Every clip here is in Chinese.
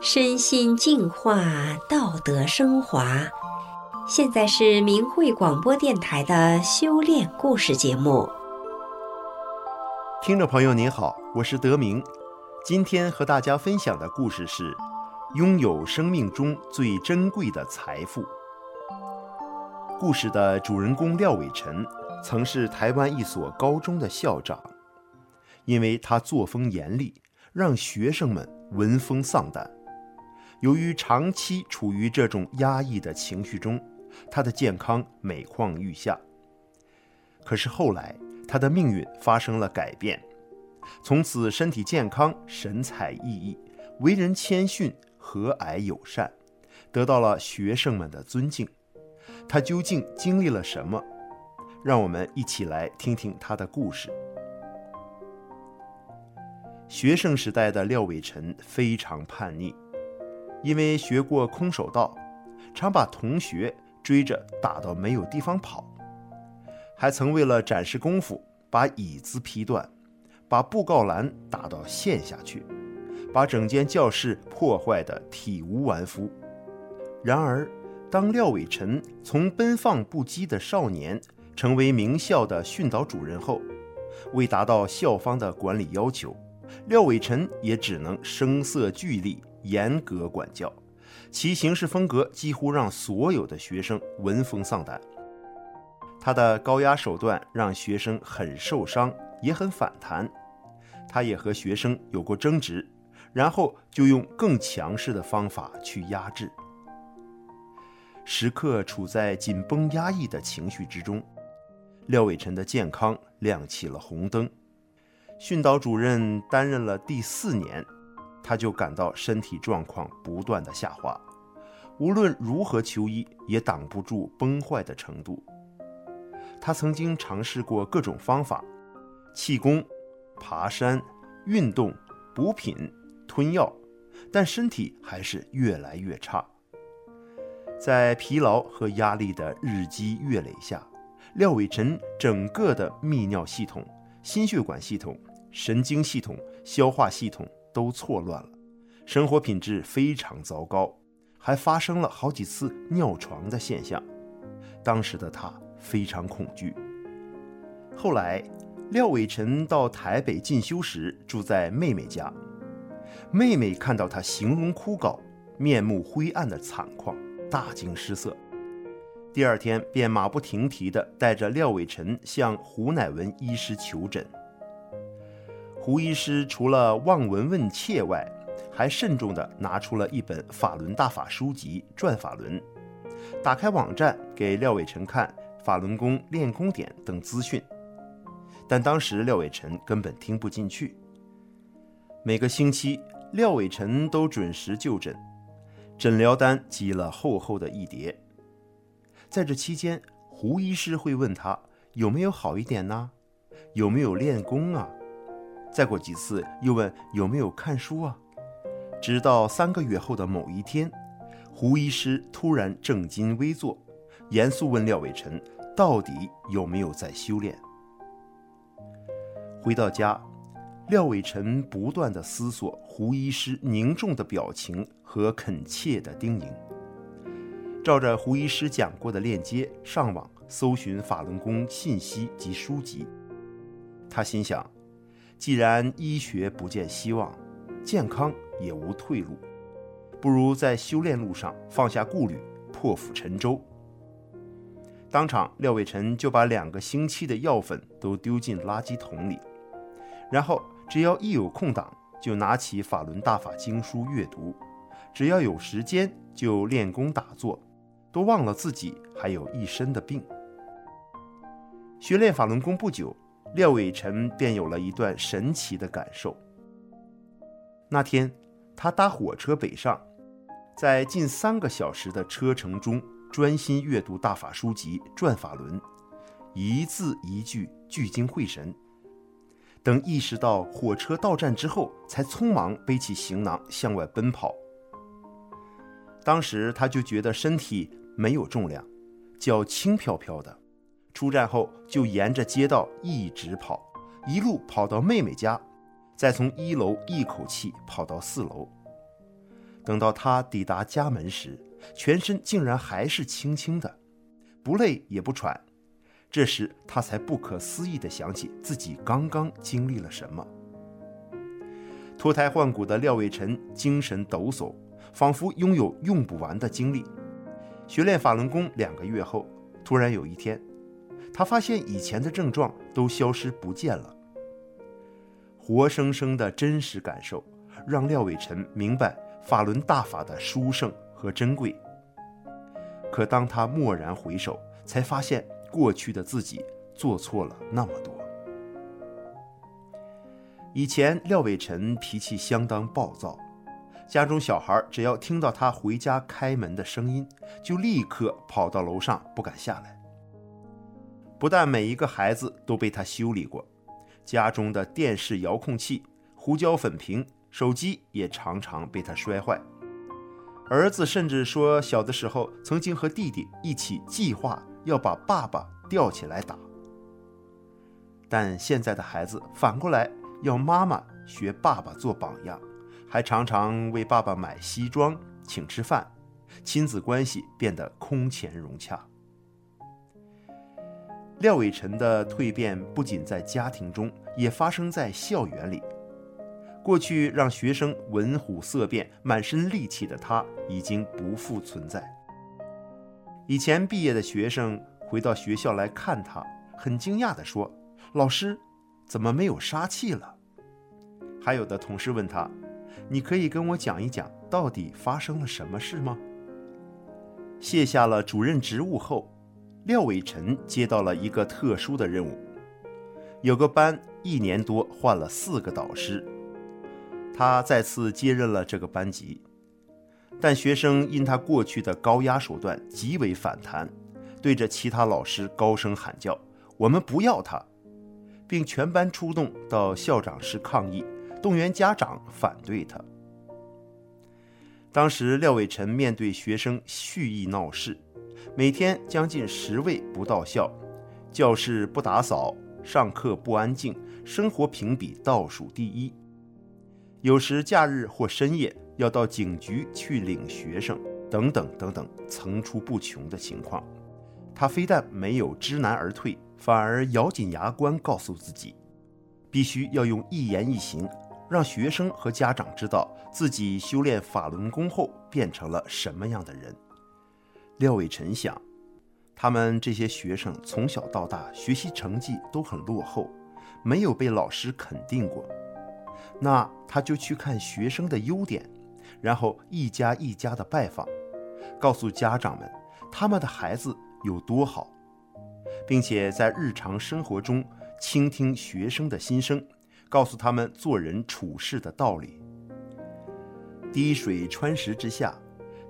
身心净化，道德升华。现在是明慧广播电台的修炼故事节目。听众朋友您好，我是德明，今天和大家分享的故事是：拥有生命中最珍贵的财富。故事的主人公廖伟成曾是台湾一所高中的校长，因为他作风严厉，让学生们闻风丧胆。由于长期处于这种压抑的情绪中，他的健康每况愈下。可是后来，他的命运发生了改变，从此身体健康，神采奕奕，为人谦逊、和蔼友善，得到了学生们的尊敬。他究竟经历了什么？让我们一起来听听他的故事。学生时代的廖伟晨非常叛逆，因为学过空手道，常把同学追着打到没有地方跑，还曾为了展示功夫，把椅子劈断，把布告栏打到陷下去，把整间教室破坏得体无完肤。然而，当廖伟晨从奔放不羁的少年成为名校的训导主任后，为达到校方的管理要求，廖伟成也只能声色俱厉、严格管教，其行事风格几乎让所有的学生闻风丧胆。他的高压手段让学生很受伤，也很反弹。他也和学生有过争执，然后就用更强势的方法去压制。时刻处在紧绷压抑的情绪之中，廖伟成的健康亮起了红灯。训导主任担任了第四年，他就感到身体状况不断的下滑，无论如何求医也挡不住崩坏的程度。他曾经尝试过各种方法，气功、爬山、运动、补品、吞药，但身体还是越来越差。在疲劳和压力的日积月累下，廖伟臣整个的泌尿系统、心血管系统、神经系统、消化系统都错乱了，生活品质非常糟糕，还发生了好几次尿床的现象。当时的他非常恐惧。后来，廖伟成到台北进修时，住在妹妹家。妹妹看到他形容枯槁、面目灰暗的惨况。大惊失色，第二天便马不停蹄地带着廖伟成向胡乃文医师求诊。胡医师除了望闻问切外，还慎重地拿出了一本法轮大法书籍《转法轮》，打开网站给廖伟成看法轮功练功点等资讯。但当时廖伟成根本听不进去。每个星期，廖伟成都准时就诊。诊疗单积了厚厚的一叠，在这期间，胡医师会问他有没有好一点呢？有没有练功啊？再过几次又问有没有看书啊？直到三个月后的某一天，胡医师突然正襟危坐，严肃问廖伟成到底有没有在修炼。回到家。廖伟成不断地思索胡医师凝重的表情和恳切的叮咛，照着胡医师讲过的链接上网搜寻法轮功信息及书籍。他心想，既然医学不见希望，健康也无退路，不如在修炼路上放下顾虑，破釜沉舟。当场，廖伟成就把两个星期的药粉都丢进垃圾桶里，然后。只要一有空档，就拿起《法轮大法经书》阅读；只要有时间，就练功打坐，都忘了自己还有一身的病。学练法轮功不久，廖伟臣便有了一段神奇的感受。那天，他搭火车北上，在近三个小时的车程中，专心阅读大法书籍《转法轮》，一字一句聚精会神。等意识到火车到站之后，才匆忙背起行囊向外奔跑。当时他就觉得身体没有重量，脚轻飘飘的。出站后就沿着街道一直跑，一路跑到妹妹家，再从一楼一口气跑到四楼。等到他抵达家门时，全身竟然还是轻轻的，不累也不喘。这时他才不可思议地想起自己刚刚经历了什么。脱胎换骨的廖伟晨精神抖擞，仿佛拥有用不完的精力。学练法轮功两个月后，突然有一天，他发现以前的症状都消失不见了。活生生的真实感受，让廖伟辰明白法轮大法的殊胜和珍贵。可当他蓦然回首，才发现过去的自己做错了那么多。以前廖伟辰脾气相当暴躁，家中小孩只要听到他回家开门的声音，就立刻跑到楼上不敢下来。不但每一个孩子都被他修理过，家中的电视遥控器、胡椒粉瓶、手机也常常被他摔坏。儿子甚至说，小的时候曾经和弟弟一起计划要把爸爸吊起来打。但现在的孩子反过来。要妈妈学爸爸做榜样，还常常为爸爸买西装、请吃饭，亲子关系变得空前融洽。廖伟辰的蜕变不仅在家庭中，也发生在校园里。过去让学生闻虎色变、满身戾气的他，已经不复存在。以前毕业的学生回到学校来看他，很惊讶地说：“老师。”怎么没有杀气了？还有的同事问他：“你可以跟我讲一讲，到底发生了什么事吗？”卸下了主任职务后，廖伟辰接到了一个特殊的任务。有个班一年多换了四个导师，他再次接任了这个班级，但学生因他过去的高压手段极为反弹，对着其他老师高声喊叫：“我们不要他！”并全班出动到校长室抗议，动员家长反对他。当时廖伟辰面对学生蓄意闹事，每天将近十位不到校，教室不打扫，上课不安静，生活评比倒数第一。有时假日或深夜要到警局去领学生，等等等等，层出不穷的情况。他非但没有知难而退。反而咬紧牙关，告诉自己，必须要用一言一行，让学生和家长知道自己修炼法轮功后变成了什么样的人。廖伟辰想，他们这些学生从小到大学习成绩都很落后，没有被老师肯定过，那他就去看学生的优点，然后一家一家的拜访，告诉家长们他们的孩子有多好。并且在日常生活中倾听学生的心声，告诉他们做人处事的道理。滴水穿石之下，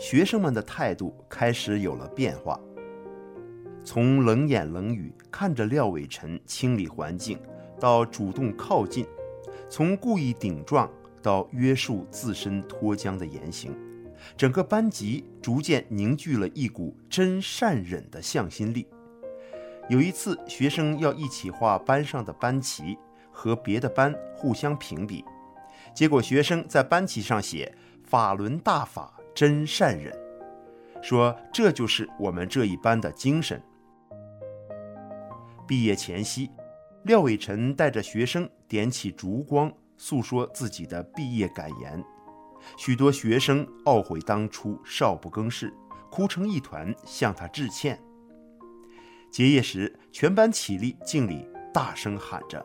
学生们的态度开始有了变化。从冷眼冷语看着廖伟晨清理环境，到主动靠近；从故意顶撞到约束自身脱缰的言行，整个班级逐渐凝聚了一股真善忍的向心力。有一次，学生要一起画班上的班旗，和别的班互相评比，结果学生在班旗上写“法轮大法真善忍”，说这就是我们这一班的精神。毕业前夕，廖伟晨带着学生点起烛光，诉说自己的毕业感言。许多学生懊悔当初少不更事，哭成一团，向他致歉。结业时，全班起立敬礼，大声喊着：“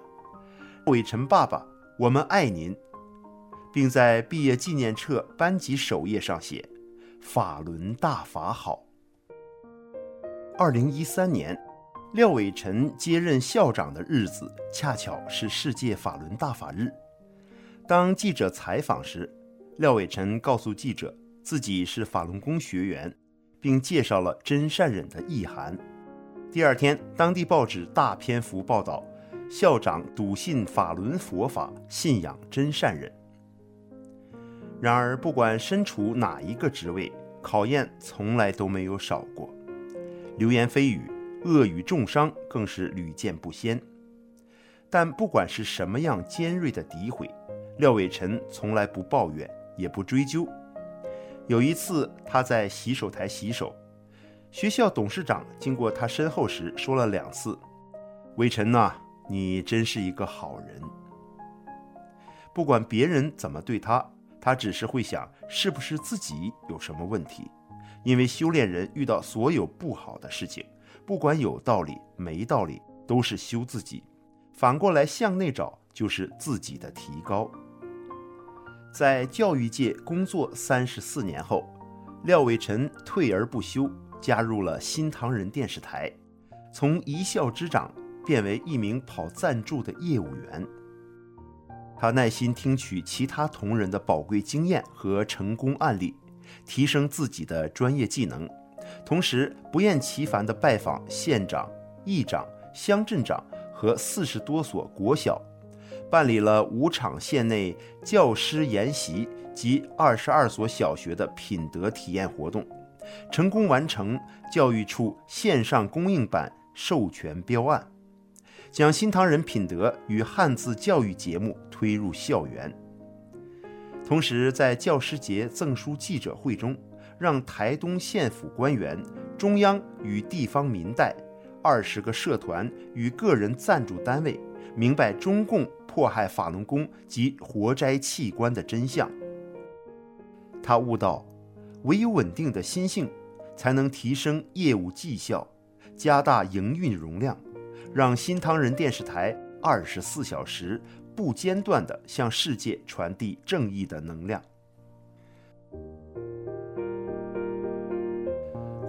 伟辰爸爸，我们爱您！”并在毕业纪念册班级首页上写：“法轮大法好。”二零一三年，廖伟辰接任校长的日子，恰巧是世界法轮大法日。当记者采访时，廖伟辰告诉记者自己是法轮功学员，并介绍了真善忍的意涵。第二天，当地报纸大篇幅报道，校长笃信法轮佛法，信仰真善忍。然而，不管身处哪一个职位，考验从来都没有少过，流言蜚语、恶语重伤更是屡见不鲜。但不管是什么样尖锐的诋毁，廖伟辰从来不抱怨，也不追究。有一次，他在洗手台洗手，学校董事长经过他身后时说了两次：“伟辰呐，你真是一个好人。”不管别人怎么对他，他只是会想是不是自己有什么问题。因为修炼人遇到所有不好的事情，不管有道理没道理，都是修自己。反过来向内找，就是自己的提高。在教育界工作三十四年后，廖伟辰退而不休，加入了新唐人电视台，从一校之长变为一名跑赞助的业务员。他耐心听取其他同仁的宝贵经验和成功案例，提升自己的专业技能，同时不厌其烦地拜访县长、议长、乡镇长。和四十多所国小，办理了五场县内教师研习及二十二所小学的品德体验活动，成功完成教育处线上公映版授权标案，将新唐人品德与汉字教育节目推入校园。同时，在教师节赠书记者会中，让台东县府官员、中央与地方民代。二十个社团与个人赞助单位明白中共迫害法轮功及活摘器官的真相。他悟道，唯有稳定的心性，才能提升业务绩效，加大营运容量，让新唐人电视台二十四小时不间断地向世界传递正义的能量。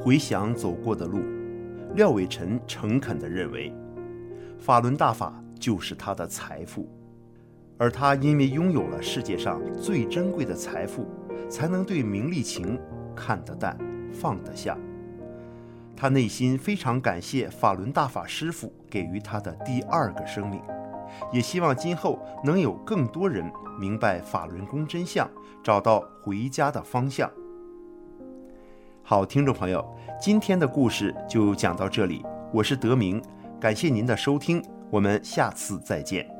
回想走过的路。廖伟辰诚恳地认为，法轮大法就是他的财富，而他因为拥有了世界上最珍贵的财富，才能对名利情看得淡、放得下。他内心非常感谢法轮大法师父给予他的第二个生命，也希望今后能有更多人明白法轮功真相，找到回家的方向。好，听众朋友，今天的故事就讲到这里。我是德明，感谢您的收听，我们下次再见。